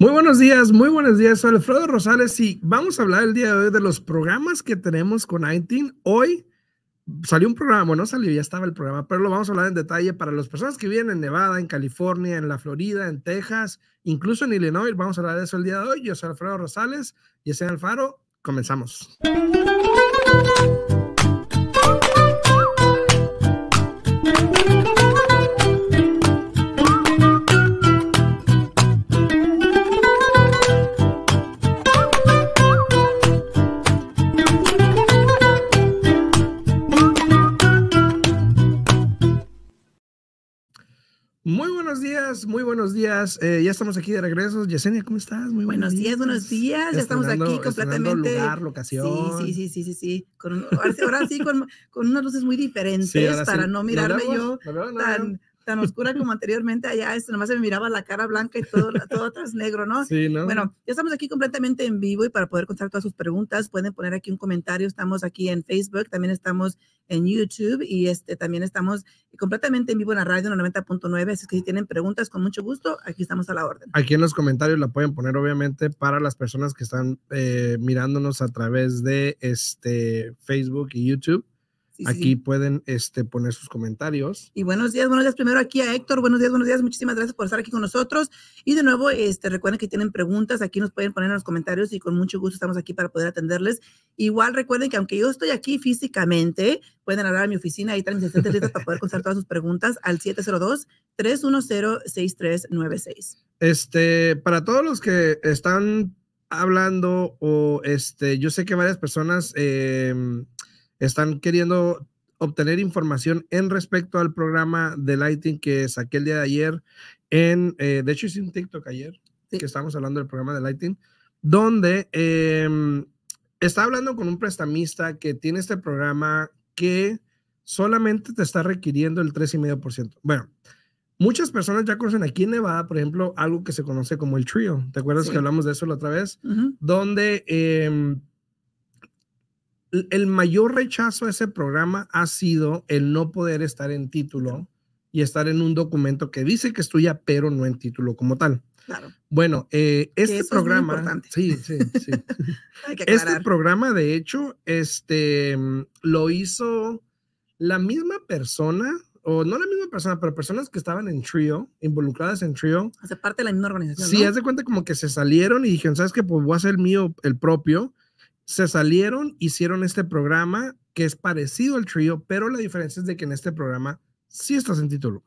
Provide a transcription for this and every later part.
Muy buenos días, muy buenos días. Soy Alfredo Rosales y vamos a hablar el día de hoy de los programas que tenemos con 19. Hoy salió un programa, no salió, ya estaba el programa, pero lo vamos a hablar en detalle para las personas que viven en Nevada, en California, en la Florida, en Texas, incluso en Illinois. Vamos a hablar de eso el día de hoy. Yo soy Alfredo Rosales y ese Alfaro. Comenzamos. Muy buenos días, muy buenos días. Eh, ya estamos aquí de regreso. Yesenia, ¿cómo estás? Muy buenos, días, buenos días. Ya estamos aquí completamente. Lugar, locación. Sí, sí, sí, sí, sí. Con, ahora, sí, con, con, unas luces muy diferentes para no mirarme yo tan, tan oscura como anteriormente allá, este, nomás se me miraba la cara blanca y todo, todo atrás negro, ¿no? Sí, ¿no? Bueno, ya estamos aquí completamente en vivo y para poder contestar todas sus preguntas pueden poner aquí un comentario. Estamos aquí en Facebook, también estamos en YouTube y este, también estamos completamente en vivo en la radio 90.9, así que si tienen preguntas, con mucho gusto, aquí estamos a la orden. Aquí en los comentarios la pueden poner, obviamente, para las personas que están eh, mirándonos a través de este Facebook y YouTube. Aquí pueden este, poner sus comentarios. Y buenos días, buenos días primero aquí a Héctor. Buenos días, buenos días. Muchísimas gracias por estar aquí con nosotros. Y de nuevo, este, recuerden que tienen preguntas, aquí nos pueden poner en los comentarios y con mucho gusto estamos aquí para poder atenderles. Igual recuerden que aunque yo estoy aquí físicamente, pueden hablar a mi oficina, ahí están mis asistentes para poder contestar todas sus preguntas al 702-310-6396. Este, para todos los que están hablando o este, yo sé que varias personas... Eh, están queriendo obtener información en respecto al programa de Lighting que saqué el día de ayer. En, eh, de hecho, hice un TikTok ayer que estamos hablando del programa de Lighting, donde eh, está hablando con un prestamista que tiene este programa que solamente te está requiriendo el 3,5%. Bueno, muchas personas ya conocen aquí en Nevada, por ejemplo, algo que se conoce como el trio. ¿Te acuerdas que hablamos de eso la otra vez? Donde eh, el mayor rechazo a ese programa ha sido el no poder estar en título y estar en un documento que dice que es tuya, pero no en título como tal. Claro. Bueno, eh, este programa, sí, sí, sí. este programa, de hecho, este lo hizo la misma persona, o no la misma persona, pero personas que estaban en Trio, involucradas en Trio. Hace parte de la misma organización. Sí, haz de cuenta como que se salieron y dijeron, ¿sabes qué? Pues voy a hacer el mío, el propio se salieron, hicieron este programa que es parecido al trío, pero la diferencia es de que en este programa sí estás en título,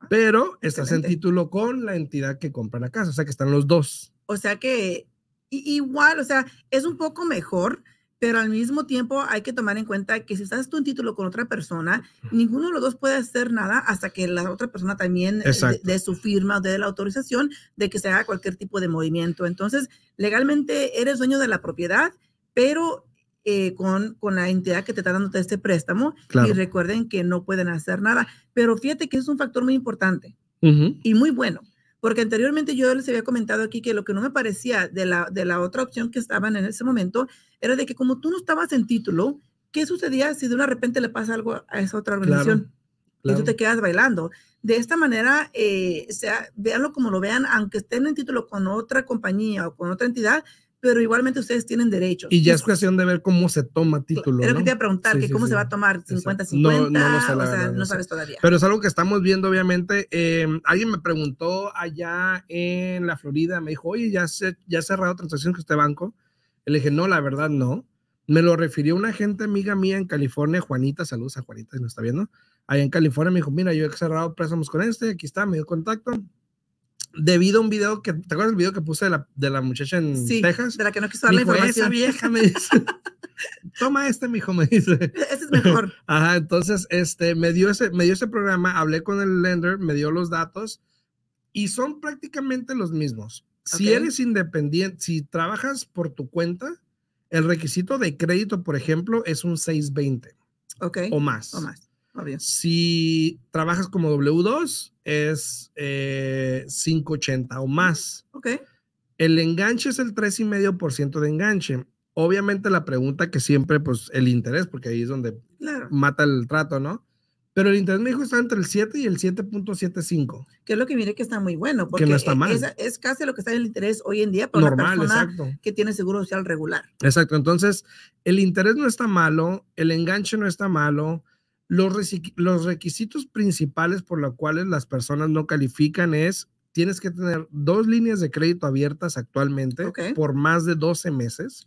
ah, pero estás en título con la entidad que compra la casa, o sea que están los dos. O sea que igual, o sea, es un poco mejor, pero al mismo tiempo hay que tomar en cuenta que si estás tú en título con otra persona, ninguno de los dos puede hacer nada hasta que la otra persona también eh, dé su firma o dé la autorización de que se haga cualquier tipo de movimiento. Entonces, legalmente eres dueño de la propiedad pero eh, con, con la entidad que te está dando este préstamo y recuerden que no pueden hacer nada. Pero fíjate que es un factor muy importante y muy bueno, porque anteriormente yo les había comentado aquí que lo que no me parecía de la, de la otra opción que estaban en ese momento era de que como tú no estabas en título, ¿qué sucedía si de una repente le pasa algo a esa otra organización? Y tú te quedas bailando. De esta manera, eh, sea, véanlo como lo vean, aunque estén en título con otra compañía o con otra entidad, pero igualmente ustedes tienen derechos. Y ya es cuestión de ver cómo se toma título. Era que te iba a preguntar, que cómo se va a tomar 50-50, no, no, o sea, no sabes todavía. Pero es algo que estamos viendo, obviamente. Eh, alguien me preguntó allá en la Florida, me dijo, oye, ¿ya, se, ya ha cerrado transacciones con este banco? le dije, no, la verdad no. Me lo refirió una gente amiga mía en California, Juanita, saludos a Juanita, si nos está viendo. Allá en California me dijo, mira, yo he cerrado préstamos con este, aquí está, me dio contacto debido a un video que, ¿te acuerdas del video que puse de la, de la muchacha en sí, Texas? de la que no quiso dar la información. Esa vieja me dice, toma este, mijo, me dice. Ese es mejor. Ajá, entonces, este, me dio ese, me dio ese programa, hablé con el lender, me dio los datos y son prácticamente los mismos. Si eres independiente, si trabajas por tu cuenta, el requisito de crédito, por ejemplo, es un 620. Ok. O más. O más. Si trabajas como W2, es 580 eh, o más. Ok. El enganche es el 3,5% de enganche. Obviamente la pregunta que siempre, pues el interés, porque ahí es donde mata el trato, ¿no? Pero el interés me dijo está entre el 7 y el 7.75. Que es lo que mire que está muy bueno. Porque que no está mal. Es, es, casi lo que está en el interés hoy en día para Normal, una persona exacto. que tiene seguro social regular. Exacto. Entonces, el interés no está malo, el enganche no está malo. Los, los requisitos principales por los cuales las personas no califican es tienes que tener dos líneas de crédito abiertas actualmente Okay. por más de 12 meses.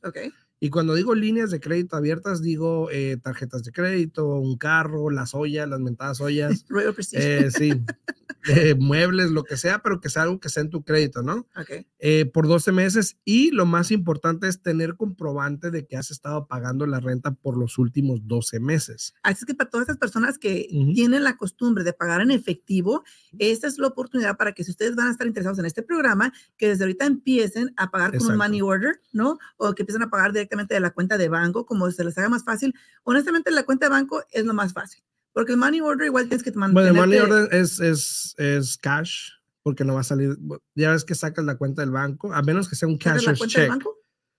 Y cuando digo líneas de crédito abiertas, digo eh, tarjetas de crédito, un carro, las ollas, las mentadas ollas, Royal eh, sí, eh, muebles, lo que sea, pero que sea algo que sea en tu crédito, ¿no? ok. Eh, por 12 meses. Y lo más importante es tener comprobante de que has estado pagando la renta por los últimos 12 meses. Así es que para todas esas personas que Ujú. tienen la costumbre de pagar en efectivo, esta es la oportunidad para que si ustedes van a estar interesados en este programa, que desde ahorita empiecen a pagar con un Exacto. money order, ¿no? O que empiecen a pagar directamente de la cuenta de banco, como se les haga más fácil. Honestamente, la cuenta de banco es lo más fácil, porque el money order igual tienes que Bueno, mantener. el money order es, es, es cash, porque no va a salir. Ya ves que sacas la cuenta del banco, a menos que sea un del check. banco?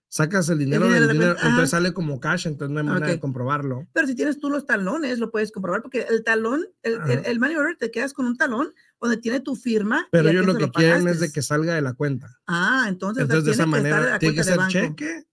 Sacas el dinero dinero del dinero, cuenta, entonces ajá. sale como cash, entonces no hay manera de comprobarlo. Pero si tienes tú los talones, lo puedes comprobar, porque el talón, el, el, Ajá. el money order, te quedas con un talón donde tiene tu firma. Pero ellos lo que quieren es de que salga de la cuenta. Ah, entonces, o sea, Entonces, de esa que manera, tiene que ser cheque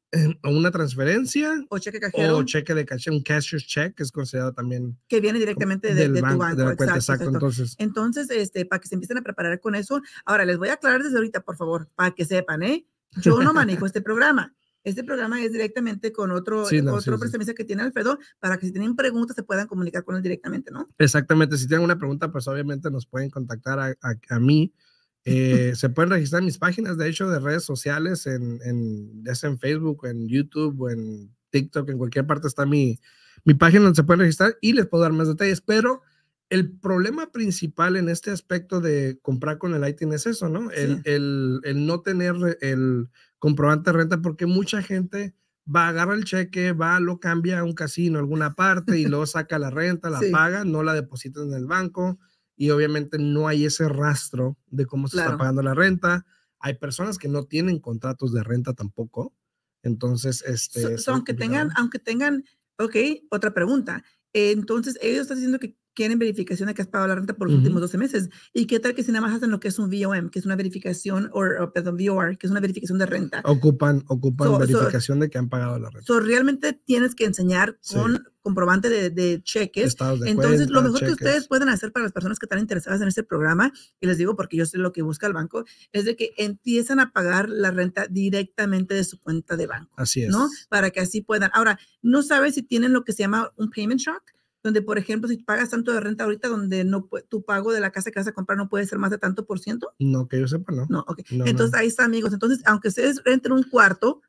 o una transferencia O cheque cajero. o cheque de caché, un cashier's check, que es considerado también que viene directamente de, del de banco, tu banco. de la cuenta. exacto, Exacto, entonces. Entonces, este, para que se empiecen a preparar con eso. Ahora, les voy a aclarar desde ahorita, por favor, para que sepan, ¿eh? Yo no manejo este programa. Este programa es directamente con otro, Sí, no, otro sí, sí. que tiene Alfredo, para que si tienen preguntas se puedan comunicar con él directamente, ¿no? Exactamente, si tienen una pregunta, pues obviamente nos pueden contactar a, a- a mí. Eh, se pueden registrar mis páginas, de hecho, de redes sociales, en, en, ya sea en Facebook, en YouTube o en TikTok, en cualquier parte está mi, mi página donde se pueden registrar y les puedo dar más detalles, pero el problema principal en este aspecto de comprar con el ITIN es eso, ¿no? El, el, el no tener el comprobante de renta porque mucha gente va, agarra el cheque, va, lo cambia a un casino, a alguna parte y luego saca la renta, la Sí. paga, no la deposita en el banco y obviamente no hay ese rastro de cómo se está pagando la renta. Hay personas que no tienen contratos de renta tampoco. Entonces, este... So- so, aunque complicado. tengan, aunque tengan, ok, otra pregunta. Entonces, ellos están diciendo que quieren verificación de que has pagado la renta por los Ujú. últimos 12 meses. ¿Y qué tal que si nada más hacen lo que es un VOM, que es una verificación, o, perdón, VOR, que es una verificación de renta? Ocupan, ocupan So- so- verificación de que han pagado la renta. So, realmente tienes que enseñar Sí. con comprobante de, de cheques. De Entonces, lo cuenta, mejor que cheques. ustedes pueden hacer para las personas que están interesadas en este programa, y les digo porque yo sé lo que busca el banco, es de que empiezan a pagar la renta directamente de su cuenta de banco, Así es. ¿no? Para que así puedan. Ahora, no sabes si tienen lo que se llama un payment shock, donde, por ejemplo, si pagas tanto de renta ahorita, donde no tu pago de la casa que vas a comprar no puede ser más de tanto por ciento. No, que yo sepa, no. No, ok. No, Entonces, no. ahí está, amigos. Entonces, aunque ustedes renten un cuarto,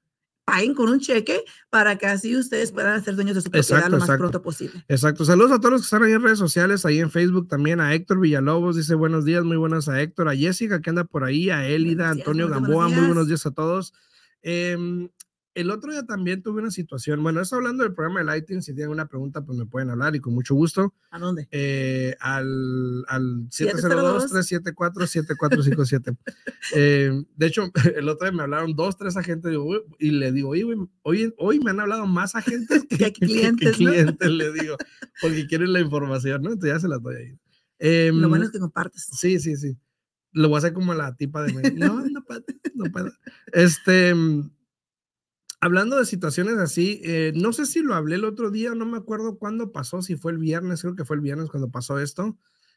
paguen con un cheque para que así ustedes puedan ser dueños de su propiedad Exacto, lo más exacto. pronto posible. Exacto. Saludos a todos los que están ahí en redes sociales, ahí en Facebook también, a Héctor Villalobos, dice buenos días, muy buenos a Héctor, a Jessica que anda por ahí, a días, Antonio Gamboa, muy buenos días a todos. Em, el otro día también tuve una situación, bueno, estoy hablando del programa de Lighting, si tienen una pregunta pues me pueden hablar y con mucho gusto. ¿A dónde? eh, al, al 702. 702-374-7457. eh, de hecho, el otro día me hablaron dos, tres agentes digo, "Uy", y le digo, "Oye, hoy, hoy me han hablado más agentes que, Que clientes, ¿no? clientes", le digo, porque quieren la información, ¿no? Entonces ya se las doy ahí. Em, Lo bueno es que compartes. Sí, sí, sí. Lo voy a hacer como la tipa de... Mel. No, no puedo, no puedo. Este, hablando de situaciones así, eh, no sé si lo hablé el otro día, no me acuerdo cuándo pasó, si fue el viernes, creo que fue el viernes cuando pasó esto,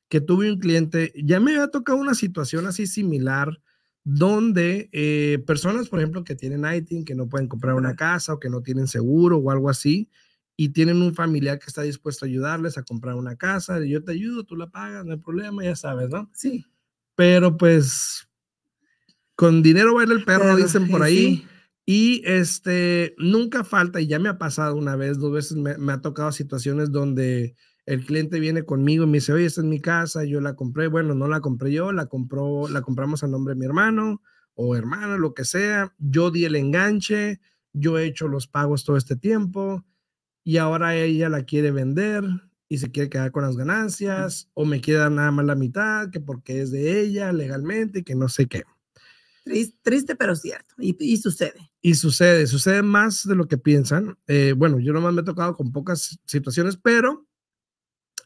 que tuve un cliente, ya me había tocado una situación así similar, donde eh, personas, por ejemplo, que tienen ITIN, que no pueden comprar una casa o que no tienen seguro o algo así, y tienen un familiar que está dispuesto a ayudarles a comprar una casa, y yo te ayudo, tú la pagas, no hay problema, ya sabes, ¿no? Sí. Pero pues con dinero baila el perro, Pero, dicen por ahí. sí. Y este, nunca falta, y ya me ha pasado una vez, dos veces, me, ha tocado situaciones donde el cliente viene conmigo y me dice, oye, esta es mi casa, yo la compré, bueno, no la compré yo, la compró, la compramos a nombre de mi hermano o hermana, lo que sea, yo di el enganche, yo he hecho los pagos todo este tiempo y ahora ella la quiere vender y se quiere quedar con las ganancias o me quiere dar nada más la mitad, que porque es de ella legalmente y que no sé qué. Tris- Triste, pero cierto. Y sucede. Y sucede, sucede más de lo que piensan. Eh, bueno, yo nomás me he tocado con pocas situaciones, pero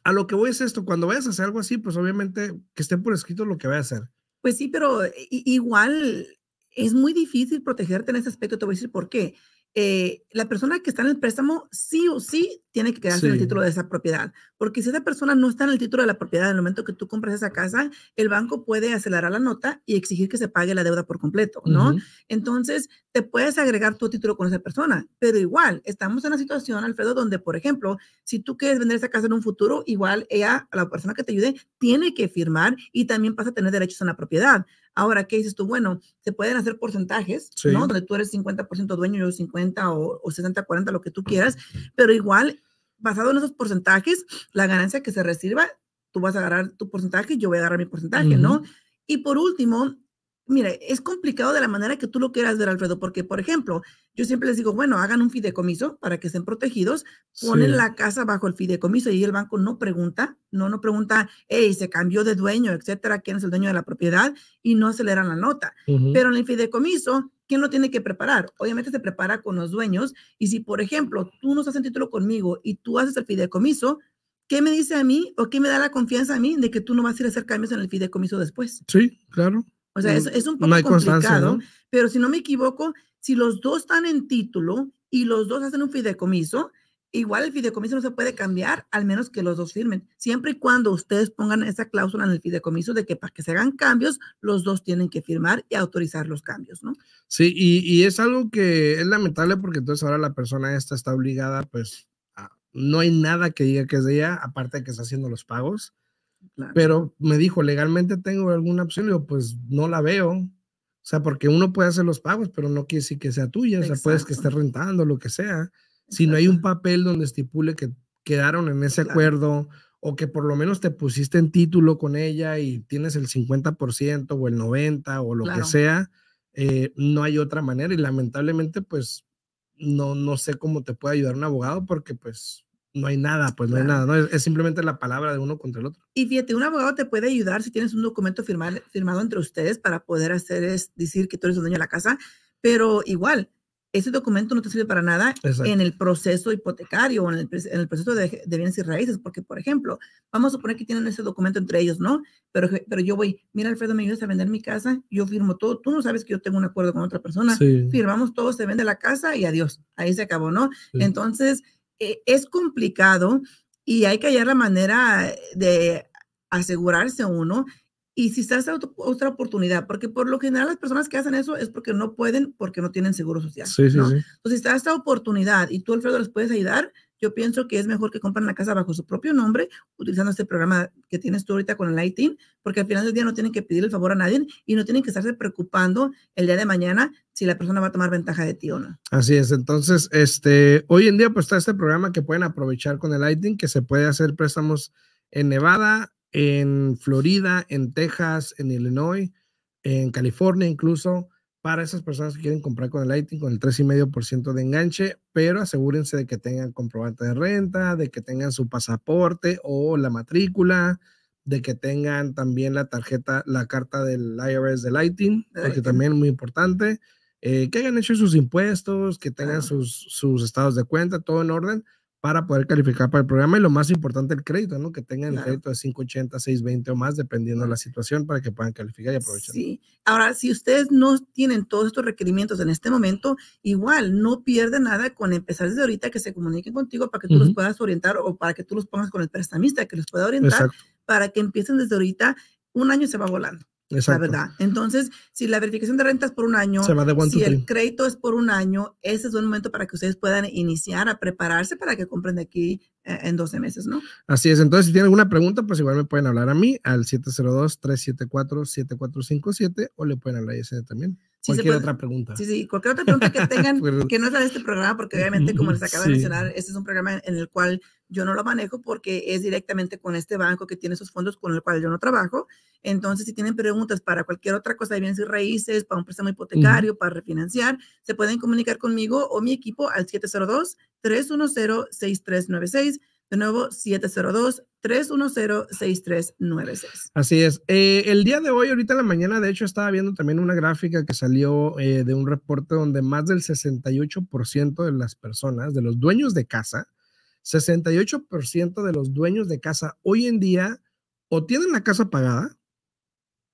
a lo que voy es esto, cuando vayas a hacer algo así, pues obviamente que esté por escrito lo que vayas a hacer. Pues sí, pero igual es muy difícil protegerte en ese aspecto. Te voy a decir por qué. Eh, la persona que está en el préstamo sí o sí tiene que quedarse en el título de esa propiedad, porque si esa persona no está en el título de la propiedad en el momento que tú compras esa casa, el banco puede acelerar la nota y exigir que se pague la deuda por completo, ¿no? Entonces, te puedes agregar tu título con esa persona, pero igual, estamos en una situación, Alfredo, donde, por ejemplo, si tú quieres vender esa casa en un futuro, igual ella, la persona que te ayude, tiene que firmar y también pasa a tener derechos en la propiedad. Ahora, ¿qué dices tú? Bueno, se pueden hacer porcentajes, ¿no? Donde tú eres 50% dueño, yo 50 o, o 60, 40, lo que tú quieras, pero igual, basado en esos porcentajes, la ganancia que se reciba, tú vas a agarrar tu porcentaje y yo voy a agarrar mi porcentaje, ¿no? Y por último, mire, es complicado de la manera que tú lo quieras ver, Alfredo, porque, por ejemplo, yo siempre les digo, bueno, hagan un fideicomiso para que estén protegidos, ponen la casa bajo el fideicomiso y el banco no pregunta, no, no pregunta, hey, se cambió de dueño, etcétera, quién es el dueño de la propiedad y no aceleran la nota. Pero en el fideicomiso, ¿quién lo tiene que preparar? Obviamente se prepara con los dueños y si, por ejemplo, tú no estás en título conmigo y tú haces el fideicomiso, ¿qué me dice a mí o qué me da la confianza a mí de que tú no vas a ir a hacer cambios en el fideicomiso después? Sí, claro. O sea, es, es un poco complicado, pero si no me equivoco, si los dos están en título y los dos hacen un fideicomiso, igual el fideicomiso no se puede cambiar, al menos que los dos firmen. Siempre y cuando ustedes pongan esa cláusula en el fideicomiso de que para que se hagan cambios, los dos tienen que firmar y autorizar los cambios, ¿no? Sí, y, y es algo que es lamentable porque entonces ahora la persona esta está obligada, pues, no hay nada que diga que es de ella, aparte de que está haciendo los pagos. Pero me dijo, legalmente tengo alguna opción, yo, pues no la veo. O sea, porque uno puede hacer los pagos, pero no quiere decir que sea tuya, o sea, puedes que esté rentando, lo que sea. Si no hay un papel donde estipule que quedaron en ese acuerdo o que por lo menos te pusiste en título con ella y tienes el 50% o el 90% o lo que sea, eh, no hay otra manera y lamentablemente pues no, no sé cómo te puede ayudar un abogado porque pues no hay nada, pues no hay nada, ¿no? Es, simplemente la palabra de uno contra el otro. Y fíjate, un abogado te puede ayudar si tienes un documento firmado entre ustedes para poder hacer es decir que tú eres el dueño de la casa, pero igual, ese documento no te sirve para nada en el proceso hipotecario o en el, proceso de, bienes y raíces, porque, por ejemplo, vamos a suponer que tienen ese documento entre ellos, ¿no? Pero, pero yo voy, mira, Alfredo, me ayudas a vender mi casa, yo firmo todo, tú no sabes que yo tengo un acuerdo con otra persona, firmamos todo, se vende la casa y adiós, ahí se acabó, ¿no? Entonces, eh, es complicado y hay que hallar la manera de asegurarse uno. Y si está esta otra oportunidad, porque por lo general las personas que hacen eso es porque no pueden, porque no tienen seguro social. Sí, sí, Entonces, si está esta oportunidad y tú, Alfredo, les puedes ayudar, yo pienso que es mejor que compren la casa bajo su propio nombre, utilizando este programa que tienes tú ahorita con el Lighting, porque al final del día no tienen que pedir el favor a nadie y no tienen que estarse preocupando el día de mañana si la persona va a tomar ventaja de ti o no. Así es, entonces, este, hoy en día pues está este programa que pueden aprovechar con el Lighting, que se puede hacer préstamos en Nevada, en Florida, en Texas, en Illinois, en California incluso para esas personas que quieren comprar con el Lighting con el 3,5% de enganche, pero asegúrense de que tengan comprobante de renta, de que tengan su pasaporte o la matrícula, de que tengan también la tarjeta, la carta del IRS de Lighting, porque también es muy importante, eh, que hayan hecho sus impuestos, que tengan sus, sus estados de cuenta, todo en orden, para poder calificar para el programa y lo más importante el crédito, ¿no? Que tengan el crédito de 580, 620 o más, dependiendo de la situación, para que puedan calificar y aprovechar. Sí. Ahora, si ustedes no tienen todos estos requerimientos en este momento, igual no pierden nada con empezar desde ahorita que se comuniquen contigo para que tú los puedas orientar o para que tú los pongas con el prestamista que los pueda orientar para que empiecen desde ahorita. Un año se va volando. La verdad. Entonces, si la verificación de renta es por un año, si el crédito es por un año, ese es un momento para que ustedes puedan iniciar a prepararse para que compren de aquí eh, en 12 meses, ¿no? Así es. Entonces, si tienen alguna pregunta, pues igual me pueden hablar a mí al 702-374-7457 o le pueden hablar a ese también cualquier otra pregunta. Sí, sí, cualquier otra pregunta que tengan que no sea de este programa, porque obviamente, como les acabo de mencionar, este es un programa en el cual yo no lo manejo porque es directamente con este banco que tiene esos fondos con el cual yo no trabajo. Entonces, si tienen preguntas para cualquier otra cosa de bienes y raíces, para un préstamo hipotecario, para refinanciar, se pueden comunicar conmigo o mi equipo al 702-310-6396 de nuevo, 702-310-6396. Así es. Eh, el día de hoy, ahorita en la mañana, de hecho, estaba viendo también una gráfica que salió eh, de un reporte donde más del 68% de las personas, de los dueños de casa, 68% de los dueños de casa hoy en día o tienen la casa pagada.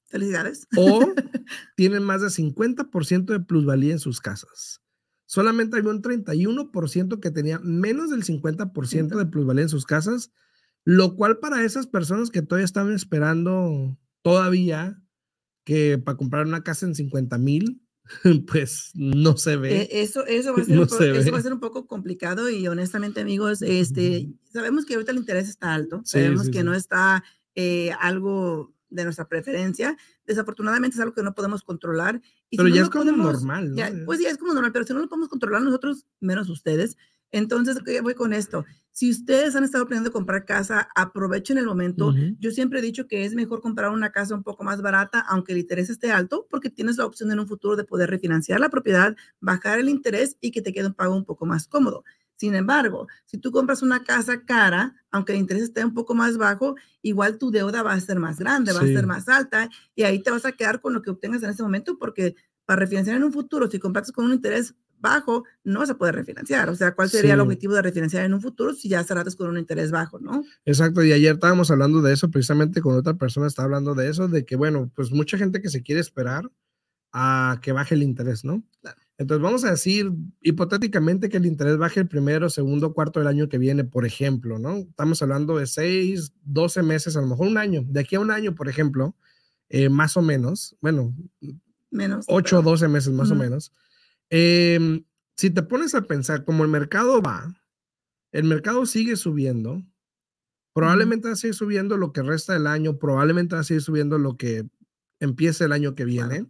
Felicidades. O tienen más de 50% de plusvalía en sus casas. Solamente había un 31% que tenía menos del 50% de plusvalía en sus casas, lo cual para esas personas que todavía estaban esperando todavía que para comprar una casa en 50 mil, pues no se ve. Eh, eso, eso, va a ser un poco, eso va a ser un poco complicado y honestamente amigos, este, sabemos que ahorita el interés está alto, sabemos que no está eh, algo de nuestra preferencia. Desafortunadamente es algo que no podemos controlar. pero ya es como normal. ¿no? pues ya es como normal, pero si no lo podemos controlar nosotros, menos ustedes. Entonces, ¿qué voy con esto? Si ustedes han estado planeando comprar casa, aprovechen el momento. Yo siempre he dicho que es mejor comprar una casa un poco más barata, aunque el interés esté alto, porque tienes la opción en un futuro de poder refinanciar la propiedad, bajar el interés y que te quede un pago un poco más cómodo. Sin embargo, si tú compras una casa cara, aunque el interés esté un poco más bajo, igual tu deuda va a ser más grande, va a ser más alta y ahí te vas a quedar con lo que obtengas en ese momento porque para refinanciar en un futuro, si compras con un interés bajo, no vas a poder refinanciar. O sea, ¿cuál sería el objetivo de refinanciar en un futuro si ya cerraste con un interés bajo, no? Exacto, y ayer estábamos hablando de eso, precisamente con otra persona está hablando de eso, de que, bueno, pues mucha gente que se quiere esperar a que baje el interés, ¿no? Claro. Entonces, vamos a decir hipotéticamente que el interés baje el primero, segundo, cuarto del año que viene, por ejemplo, ¿no? Estamos hablando de seis, doce meses, a lo mejor un año. De aquí a un año, por ejemplo, eh, más o menos, bueno, menos. Ocho o doce meses más o menos. Em, si te pones a pensar, como el mercado va, el mercado sigue subiendo, probablemente va a seguir subiendo lo que resta del año, probablemente va a seguir subiendo lo que empiece el año que viene.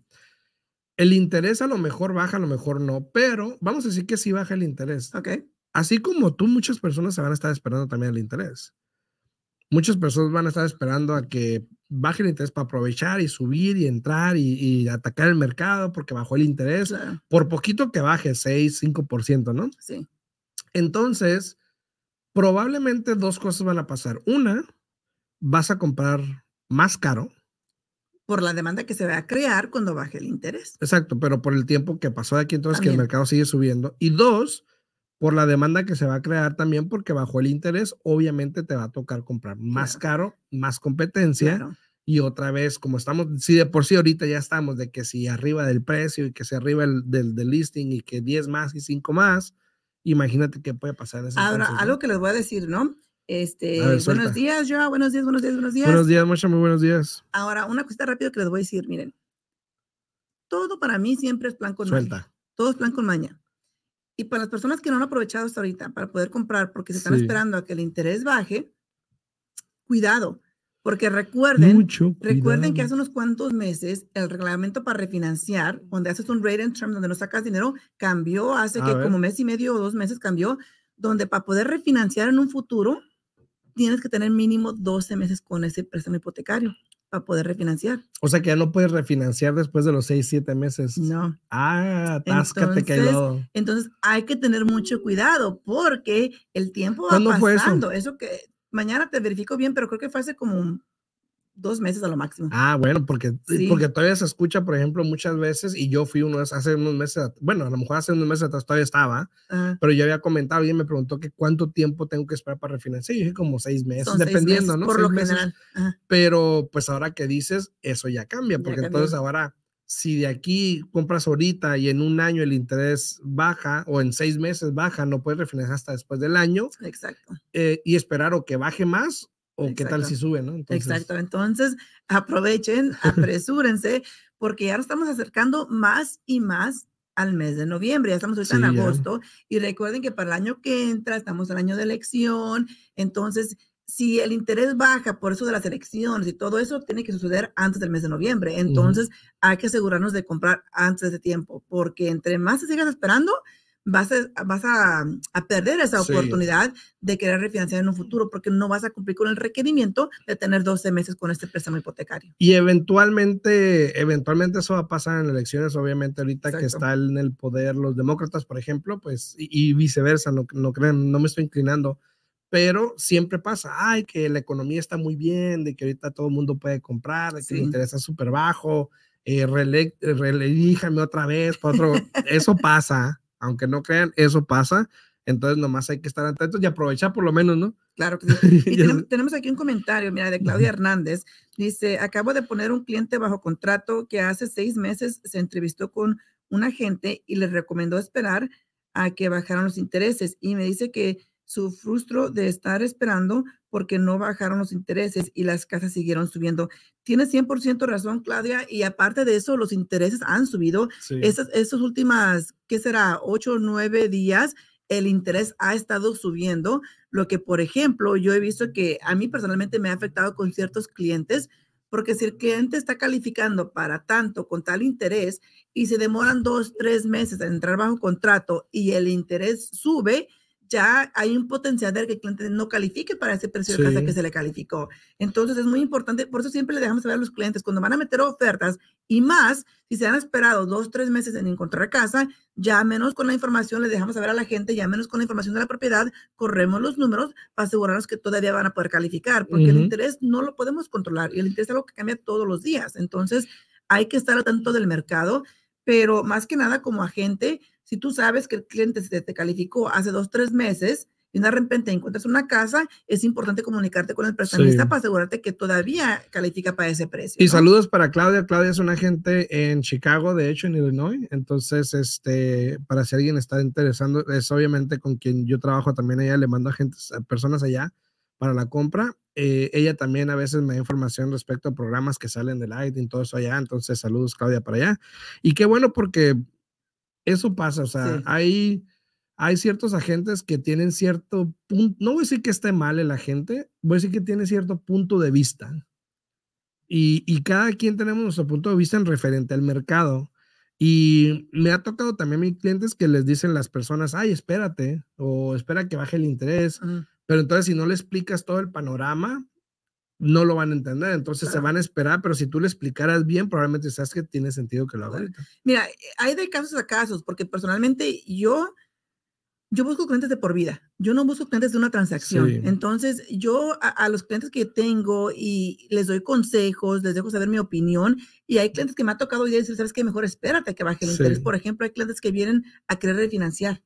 El interés a lo mejor baja, a lo mejor no, pero vamos a decir que sí baja el interés. Ok. Así como tú, muchas personas se van a estar esperando también el interés. Muchas personas van a estar esperando a que baje el interés para aprovechar y subir y entrar y, atacar el mercado porque bajó el interés. Por poquito que baje, 6, 5%, ¿no? Sí. Entonces, probablemente dos cosas van a pasar. Una, vas a comprar más caro por la demanda que se va a crear cuando baje el interés. Exacto, pero por el tiempo que pasó de aquí, entonces que el mercado sigue subiendo. Y dos, por la demanda que se va a crear también porque bajo el interés, obviamente te va a tocar comprar más caro, más competencia. Y otra vez, como estamos, si de por sí ahorita ya estamos de que si arriba del precio y que si arriba del, del listing y que 10 más y 5 más, imagínate qué puede pasar. En ese Ahora, algo que les voy a decir, ¿no? Este, buenos días, Joa, buenos días, buenos días, buenos días. Buenos días, muchas muy buenos días. Ahora, una cosita rápido que les voy a decir, miren. Todo para mí siempre es plan con Suelta. maña. Todo es plan con maña. Y para las personas que no han aprovechado hasta ahorita para poder comprar porque se están esperando a que el interés baje, cuidado, porque recuerden, recuerden que hace unos cuantos meses el reglamento para refinanciar, donde haces un rate and term, donde no sacas dinero, cambió hace que como mes y medio o dos meses cambió, donde para poder refinanciar en un futuro tienes que tener mínimo 12 meses con ese préstamo hipotecario para poder refinanciar. O sea que ya no puedes refinanciar después de los 6, 7 meses. No. Ah, táscate entonces, entonces hay que tener mucho cuidado porque el tiempo va pasando. Fue eso? eso que mañana te verifico bien, pero creo que fue hace como un dos meses a lo máximo. Ah, bueno, porque, porque todavía se escucha, por ejemplo, muchas veces, y yo fui uno hace unos meses, bueno, a lo mejor hace unos meses atrás todavía estaba, pero yo había comentado y me preguntó que cuánto tiempo tengo que esperar para refinanciar. Y dije como seis meses, dependiendo, ¿no? Por lo general. Pero pues ahora que dices, eso ya cambia, porque entonces ahora, si de aquí compras ahorita y en un año el interés baja o en seis meses baja, no puedes refinanciar hasta después del año. Exacto. Eh, y esperar o que baje más o qué tal si sube, ¿no? Exacto. Entonces, aprovechen, apresúrense, porque ya nos estamos acercando más y más al mes de noviembre. Ya estamos ahorita en agosto. Y recuerden que para el año que entra estamos en el año de elección. Entonces, si el interés baja por eso de las elecciones y todo eso, tiene que suceder antes del mes de noviembre. Entonces, hay que asegurarnos de comprar antes de tiempo, porque entre más se sigas esperando, vas a, vas a, perder esa oportunidad de querer refinanciar en un futuro porque no vas a cumplir con el requerimiento de tener 12 meses con este préstamo hipotecario. Y eventualmente, eventualmente eso va a pasar en elecciones, obviamente ahorita que está en el poder los demócratas, por ejemplo, pues, y, viceversa, no, no creen, no me estoy inclinando, pero siempre pasa, ay, que la economía está muy bien, de que ahorita todo el mundo puede comprar, de que el interés es súper bajo, eh, otra vez, otro, eso pasa aunque no crean, eso pasa. Entonces, nomás hay que estar atentos y aprovechar por lo menos, ¿no? Claro que sí. Y tenemos, tenemos, aquí un comentario, mira, de Claudia Hernández. Dice, acabo de poner un cliente bajo contrato que hace seis meses se entrevistó con un agente y le recomendó esperar a que bajaran los intereses. Y me dice que su frustro de estar esperando porque no bajaron los intereses y las casas siguieron subiendo. Tiene 100% razón, Claudia, y aparte de eso, los intereses han subido. Sí. Esas, esas últimas, ¿qué será? Ocho o nueve días, el interés ha estado subiendo, lo que, por ejemplo, yo he visto que a mí personalmente me ha afectado con ciertos clientes, porque si el cliente está calificando para tanto con tal interés y se demoran dos, tres meses en entrar bajo contrato y el interés sube, ya hay un potencial de que el cliente no califique para ese precio de casa que se le calificó. Entonces es muy importante, por eso siempre le dejamos saber a los clientes cuando van a meter ofertas y más, si se han esperado dos, tres meses en encontrar casa, ya menos con la información le dejamos saber a la gente, ya menos con la información de la propiedad, corremos los números para asegurarnos que todavía van a poder calificar, porque uh -huh. el interés no lo podemos controlar y el interés es algo que cambia todos los días. Entonces hay que estar al tanto del mercado, pero más que nada como agente, si tú sabes que el cliente se te calificó hace dos, tres meses y de repente encuentras una casa, es importante comunicarte con el prestamista sí. para asegurarte que todavía califica para ese precio. Y ¿no? saludos para Claudia. Claudia es una agente en Chicago, de hecho, en Illinois. Entonces, este, para si alguien está interesando, es obviamente con quien yo trabajo también. Ella le mando a, gente, a personas allá para la compra. Eh, ella también a veces me da información respecto a programas que salen de Lighting, todo eso allá. Entonces, saludos, Claudia, para allá. Y qué bueno porque eso pasa, o sea, sí. hay, hay ciertos agentes que tienen cierto punto, no voy a decir que esté mal el agente, voy a decir que tiene cierto punto de vista. Y, y cada quien tenemos nuestro punto de vista en referente al mercado. Y me ha tocado también a mis clientes que les dicen las personas, ay, espérate, o espera que baje el interés. Uh -huh. Pero entonces, si no le explicas todo el panorama, no lo van a entender, entonces claro. se van a esperar, pero si tú le explicaras bien, probablemente sabes que tiene sentido que lo haga. Mira, hay de casos a casos, porque personalmente yo, yo busco clientes de por vida, yo no busco clientes de una transacción. Sí. Entonces, yo a, a, los clientes que tengo y les doy consejos, les dejo saber mi opinión, y hay clientes que me ha tocado y decir, sabes que mejor espérate a que baje el sí. interés. Por ejemplo, hay clientes que vienen a querer refinanciar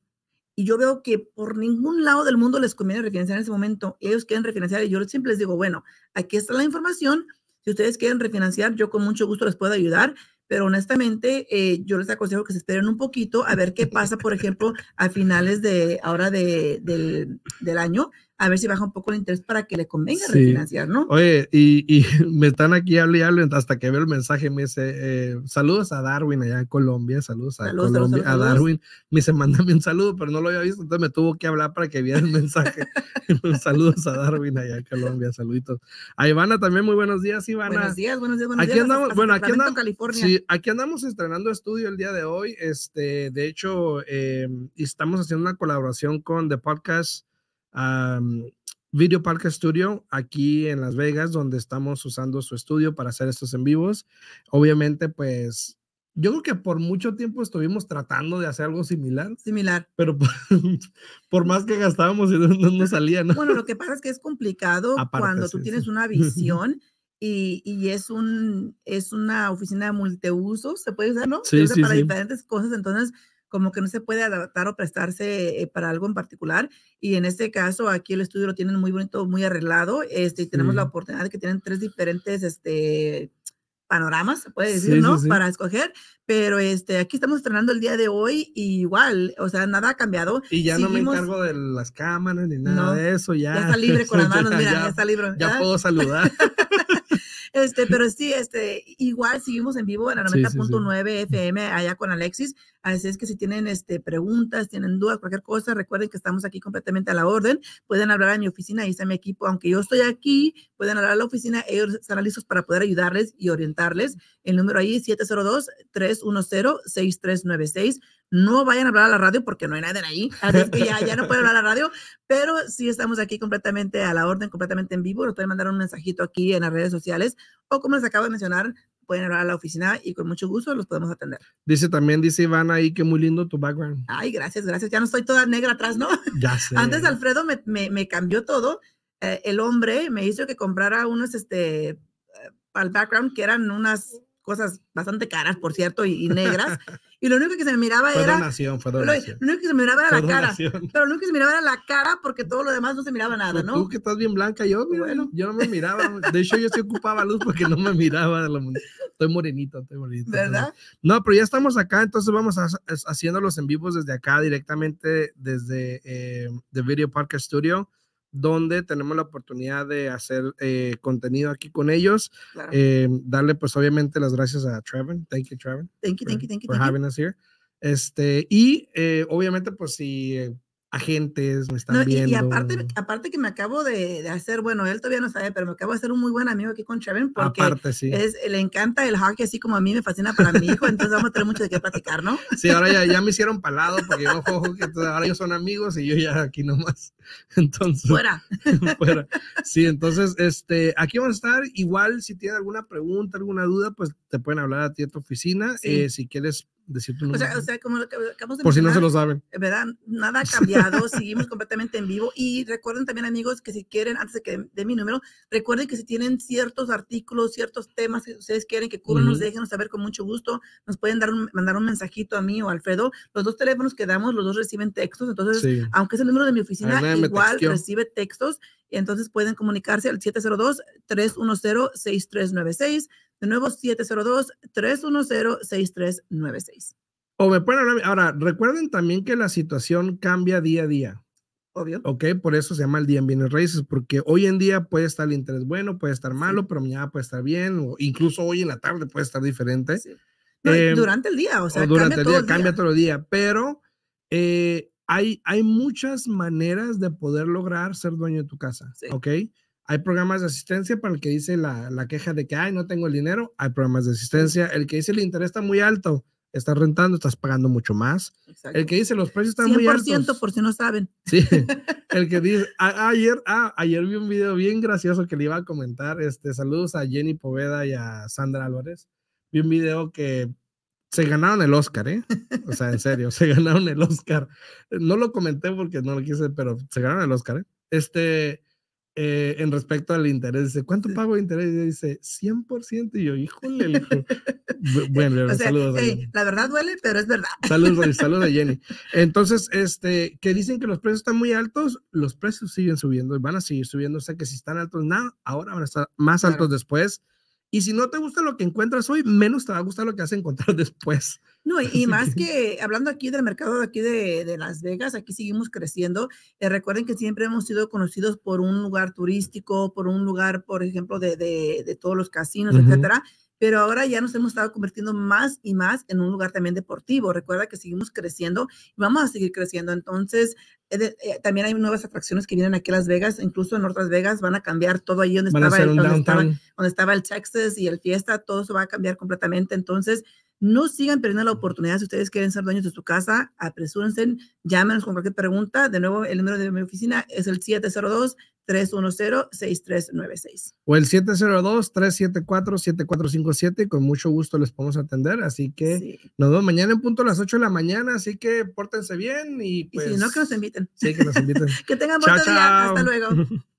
y yo veo que por ningún lado del mundo les conviene refinanciar en ese momento. Ellos quieren refinanciar y yo siempre les digo, bueno, aquí está la información. Si ustedes quieren refinanciar, yo con mucho gusto les puedo ayudar, pero honestamente eh, yo les aconsejo que se esperen un poquito a ver qué pasa, por ejemplo, a finales de ahora de, del año, a ver si baja un poco el interés para que le convenga sí. refinanciar, ¿no? Oye, y, y, me están aquí hablando y hablando hasta que veo el mensaje, me dice, eh, saludos a Darwin allá en Colombia, saludos a saludos, Colombia, saludos, a Darwin, me dice, mándame un saludo, pero no lo había visto, entonces me tuvo que hablar para que viera el mensaje. saludos a Darwin allá en Colombia, saluditos. A Ivana también, muy buenos días, Ivana. Buenos días, buenos días, buenos aquí días. Andamos, bueno, aquí andamos, California. Sí, aquí andamos estrenando estudio el día de hoy, este, de hecho, eh, estamos haciendo una colaboración con The Podcast um, Video Park Studio aquí en Las Vegas, donde estamos usando su estudio para hacer estos en vivos. Obviamente, pues yo creo que por mucho tiempo estuvimos tratando de hacer algo similar. Similar. Pero por, por más que gastábamos y no, no, salía, ¿no? Bueno, lo que pasa es que es complicado Aparte, cuando tú sí, tienes sí. una visión y, y, es, un, es una oficina de multiuso, se puede usar, ¿no? Sí, se usa sí, para diferentes cosas, entonces como que no se puede adaptar o prestarse eh, para algo en particular. Y en este caso, aquí el estudio lo tienen muy bonito, muy arreglado. Este, y tenemos sí. la oportunidad de que tienen tres diferentes este, panoramas, se puede decir, sí, ¿no? Sí, para escoger. Pero este, aquí estamos estrenando el día de hoy y igual, o sea, nada ha cambiado. Y ya Seguimos, no me encargo de las cámaras ni nada no, de eso, ya. Ya está libre con las manos, mira, ya, ya está libre. Ya puedo saludar. Este, pero sí, este, igual seguimos en vivo en la 90.9 sí, sí, FM allá con Alexis. Así es que si tienen este, preguntas, tienen dudas, cualquier cosa, recuerden que estamos aquí completamente a la orden. Pueden hablar a mi oficina, ahí está mi equipo. Aunque yo estoy aquí, pueden hablar a la oficina, ellos estarán listos para poder ayudarles y orientarles. El número ahí es 702-310-6396. No vayan a hablar a la radio porque no hay nadie ahí. Así que ya, ya no pueden hablar a la radio, pero sí estamos aquí completamente a la orden, completamente en vivo. Nos pueden mandar un mensajito aquí en las redes sociales o como les acabo de mencionar, pueden hablar a la oficina y con mucho gusto los podemos atender. Dice también, dice Ivana ahí que muy lindo tu background. Ay, gracias, gracias. Ya no estoy toda negra atrás, ¿no? Ya sé. Antes Alfredo me, me, me cambió todo. Eh, el hombre me hizo que comprara unos, este, para el background, que eran unas cosas bastante caras, por cierto, y, negras. Y lo único que se me miraba fue era. Donación, fue donación. Lo, único que se me miraba era la cara. Pero lo único que se miraba era la cara porque todo lo demás no se miraba nada, pues ¿no? Tú que estás bien blanca, yo, bueno. yo no me miraba. De hecho, yo sí ocupaba luz porque no me miraba. Estoy morenito, estoy morenito. ¿Verdad? No, pero ya estamos acá, entonces vamos a, haciendo los en vivos desde acá, directamente desde eh, The Video Podcast Studio donde tenemos la oportunidad de hacer eh, contenido aquí con ellos. Eh, darle, pues, obviamente, las gracias a Trevor. Thank you, Trevor. Thank you, thank you, thank you. For having us here. Este, y eh, obviamente, pues, si agentes, me están viendo. Y, aparte, aparte que me acabo de, de, hacer, bueno, él todavía no sabe, pero me acabo de hacer un muy buen amigo aquí con Trevin porque aparte, sí. es, le encanta el hockey así como a mí me fascina para mi hijo, entonces vamos a tener mucho de qué platicar, ¿no? Sí, ahora ya, ya me hicieron palado porque yo juego hockey, entonces ahora ellos son amigos y yo ya aquí nomás. Entonces. Fuera. fuera. Sí, entonces, este, aquí vamos a estar. Igual, si tienen alguna pregunta, alguna duda, pues te pueden hablar a ti a tu oficina. Eh, si quieres O sea, o sea como lo que acabamos de Por si no se lo saben. ¿Verdad? Nada ha cambiado, seguimos completamente en vivo. Y recuerden también, amigos, que si quieren, antes de que dé mi número, recuerden que si tienen ciertos artículos, ciertos temas que ustedes quieren que cubran, nos dejen saber con mucho gusto. Nos pueden dar un, mandar un mensajito a mí o a Alfredo. Los dos teléfonos que damos, los dos reciben textos. Entonces, aunque es el número de mi oficina, igual recibe textos. Entonces pueden comunicarse al 702-310-6396 de nuevo, 702-310-6396. O me pueden hablar. Ahora, recuerden también que la situación cambia día a día. Obvio. Ok, por eso se llama el día en bienes raíces, porque hoy en día puede estar el interés bueno, puede estar malo, pero mañana puede estar bien, o incluso hoy en la tarde puede estar diferente. Em, durante el día, o sea, durante el día, cambia todo el día, pero eh, hay, hay muchas maneras de poder lograr ser dueño de tu casa, ¿ok? Hay programas de asistencia para el que dice la, la, queja de que, ay, no tengo el dinero. Hay programas de asistencia. El que dice el interés está muy alto, estás rentando, estás pagando mucho más. El que dice los precios están muy altos. 100% por si no saben. Sí. El que dice, ayer, ah, ayer vi un video bien gracioso que le iba a comentar. Este, saludos a Jenny Poveda y a Sandra Álvarez. Vi un video que se ganaron el Oscar, ¿eh? O sea, en serio, se ganaron el Oscar. No lo comenté porque no lo quise, pero se ganaron el Oscar, ¿eh? Este eh, en respecto al interés. Dice, ¿cuánto pago de interés? Y dice, 100%. Y yo, híjole, hijo. bueno, saludos. la verdad duele, pero es verdad. Saludos, saludos a Jenny. Entonces, este, que dicen que los precios están muy altos, los precios siguen subiendo y van a seguir subiendo. O sea, que si están altos, nada, ahora van a estar más altos después. Y si no te gusta lo que encuentras hoy, menos te va a gustar lo que vas a encontrar después. No, y, más que hablando aquí del mercado de aquí de, de Las Vegas, aquí seguimos creciendo. Eh, recuerden que siempre hemos sido conocidos por un lugar turístico, por un lugar, por ejemplo, de, de, de todos los casinos, etcétera pero ahora ya nos hemos estado convirtiendo más y más en un lugar también deportivo. Recuerda que seguimos creciendo y vamos a seguir creciendo. Entonces, eh, eh, también hay nuevas atracciones que vienen aquí a Las Vegas, incluso en otras Vegas van a cambiar todo ahí donde, estaba el, donde estaba, donde estaba el Texas y el Fiesta, todo eso va a cambiar completamente. Entonces, no sigan perdiendo la oportunidad. Si ustedes quieren ser dueños de su casa, apresúrense, llámenos con cualquier pregunta. De nuevo, el número de mi oficina es el 702-310-6396. O el 702-374-7457. Con mucho gusto les podemos atender. Así que nos vemos mañana en punto a las 8 de la mañana. Así que pórtense bien y pues. Y si no, que nos inviten. Sí, que nos inviten. que tengan buen día. Hasta luego.